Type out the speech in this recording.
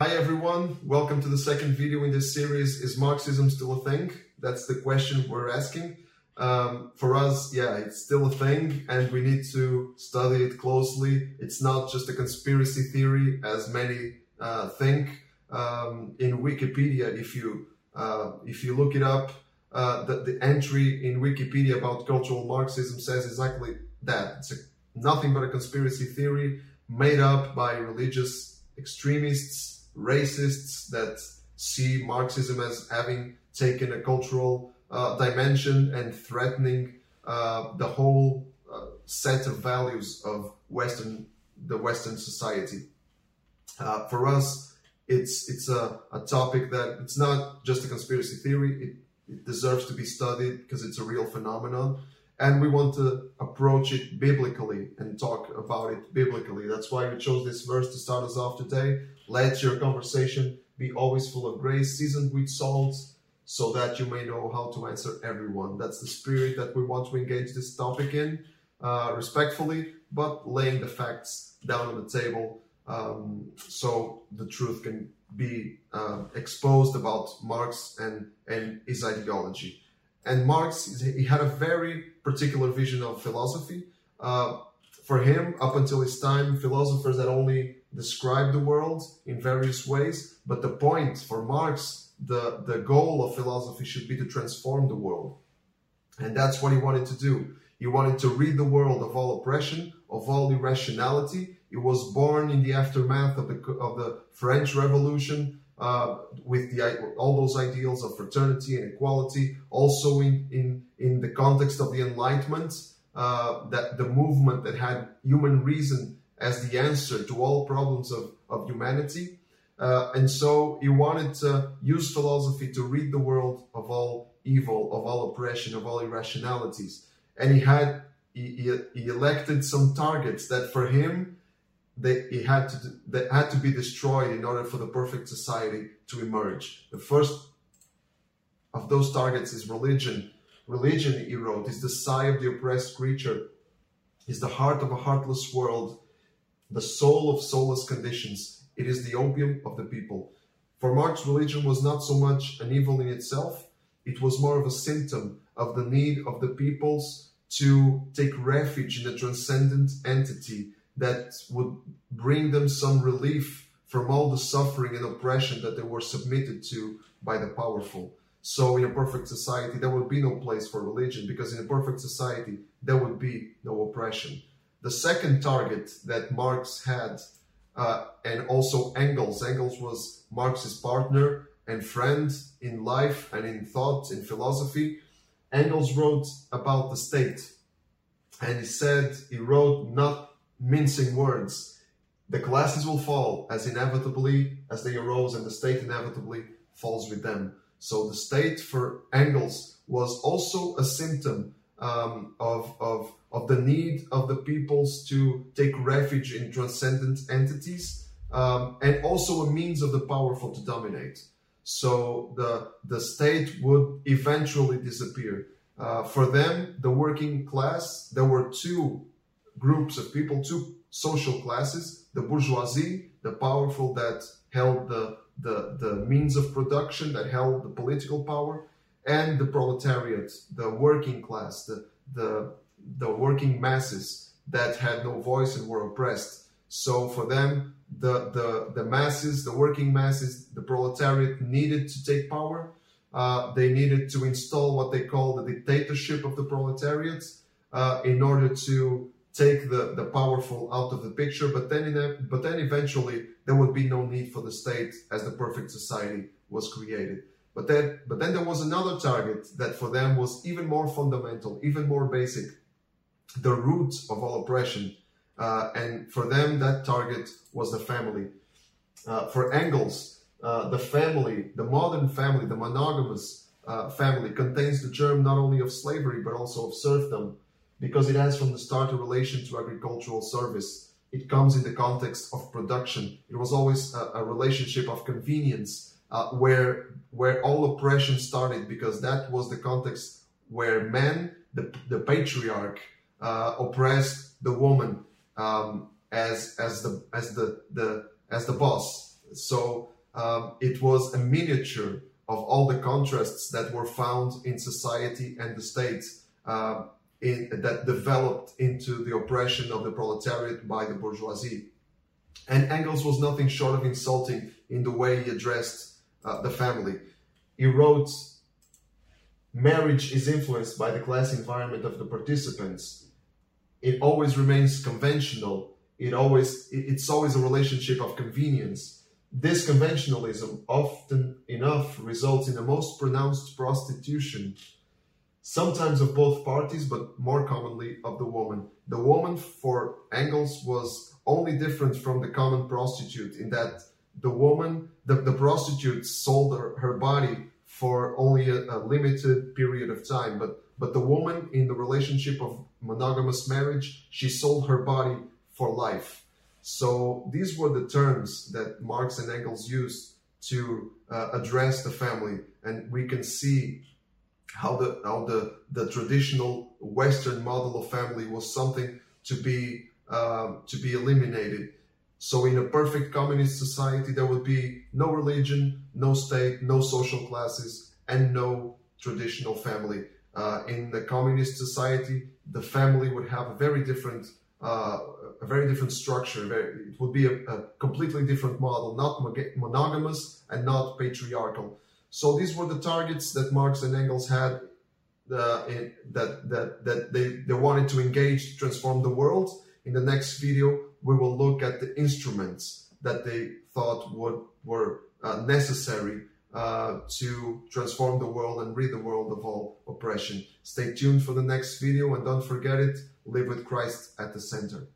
Hi everyone, welcome to the second video in this series. Is Marxism still a thing? That's the question we're asking. Um, for us, yeah, it's still a thing and we need to study it closely. It's not just a conspiracy theory as many uh, think. Um, in Wikipedia, if you uh, if you look it up, uh, the, the entry in Wikipedia about cultural Marxism says exactly that. It's a, nothing but a conspiracy theory made up by religious extremists racists that see Marxism as having taken a cultural uh, dimension and threatening uh, the whole uh, set of values of Western the Western society. Uh, for us, it's it's a, a topic that it's not just a conspiracy theory. It, it deserves to be studied because it's a real phenomenon and we want to approach it biblically and talk about it biblically. That's why we chose this verse to start us off today. Let your conversation be always full of grace, seasoned with salt, so that you may know how to answer everyone. That's the spirit that we want to engage this topic in, uh, respectfully, but laying the facts down on the table um, so the truth can be uh, exposed about Marx and, and his ideology. And Marx, he had a very particular vision of philosophy. Uh, for him, up until his time, philosophers had only described the world in various ways. But the point for Marx, the, the goal of philosophy should be to transform the world. And that's what he wanted to do. He wanted to rid the world of all oppression, of all irrationality. He was born in the aftermath of the, of the French Revolution, uh, with the, all those ideals of fraternity and equality, also in, in, in the context of the Enlightenment, uh, that the movement that had human reason as the answer to all problems of, of humanity. Uh, and so he wanted to use philosophy to rid the world of all evil, of all oppression, of all irrationalities. And he had he, he, he elected some targets that for him they it had to that had to be destroyed in order for the perfect society to emerge. The first of those targets is religion. Religion, he wrote, is the sigh of the oppressed creature, is the heart of a heartless world, the soul of soulless conditions. It is the opium of the people. For Marx, religion was not so much an evil in itself, it was more of a symptom of the need of the peoples to take refuge in a transcendent entity that would bring them some relief from all the suffering and oppression that they were submitted to by the powerful. So, in a perfect society, there would be no place for religion because in a perfect society, there would be no oppression. The second target that Marx had, uh, and also Engels, Engels was Marx's partner and friend in life and in thought, in philosophy. Engels wrote about the state, and he said, he wrote not mincing words. The classes will fall as inevitably as they arose, and the state inevitably falls with them. So the state for Engels was also a symptom um, of, of, of the need of the peoples to take refuge in transcendent entities um, and also a means of the powerful to dominate. So the, the state would eventually disappear. Uh, for them, the working class, there were two groups of people, two social classes, the bourgeoisie, the powerful that held the, the, the means of production, that held the political power, and the proletariat, the working class, the, the, the working masses that had no voice and were oppressed. So for them, the, the, the masses, the working masses, the proletariat needed to take power. Uh, they needed to install what they call the dictatorship of the proletariat uh, in order to take the, the powerful out of the picture, but then a, but then eventually there would be no need for the state as the perfect society was created. But then but then there was another target that for them was even more fundamental, even more basic, the root of all oppression. Uh, and for them, that target was the family. Uh, for Engels, uh, the family, the modern family, the monogamous uh, family, contains the germ not only of slavery but also of serfdom because it has from the start a relation to agricultural service. It comes in the context of production. It was always a, a relationship of convenience uh, where where all oppression started because that was the context where men, the, the patriarch, uh, oppressed the woman um, as as the as the, the as the boss. So um, it was a miniature of all the contrasts that were found in society and the state uh, in, that developed into the oppression of the proletariat by the bourgeoisie. And Engels was nothing short of insulting in the way he addressed uh, the family. He wrote, Marriage is influenced by the class environment of the participants. It always remains conventional. It always, it's always a relationship of convenience. This conventionalism often enough results in the most pronounced prostitution, sometimes of both parties, but more commonly of the woman. The woman, for Engels, was only different from the common prostitute in that the woman, the, the prostitute sold her, her body for only a, a, limited period of time. But but the woman in the relationship of monogamous marriage, she sold her body for life. So these were the terms that Marx and Engels used to uh, address the family, and we can see how the how the the traditional Western model of family was something to be uh, to be eliminated so in a perfect communist society, there would be no religion, no state, no social classes, and no traditional family. Uh, in the communist society, the family would have a very different, uh, a very different structure. It would be a, a, completely different model, not monogamous and not patriarchal. So these were the targets that Marx and Engels had. Uh, in, that that that they, they wanted to engage, transform the world. In the next video, we will look at the instruments that they thought would, were uh, necessary uh, to transform the world and rid the world of all oppression. Stay tuned for the next video and don't forget it, live with Christ at the center.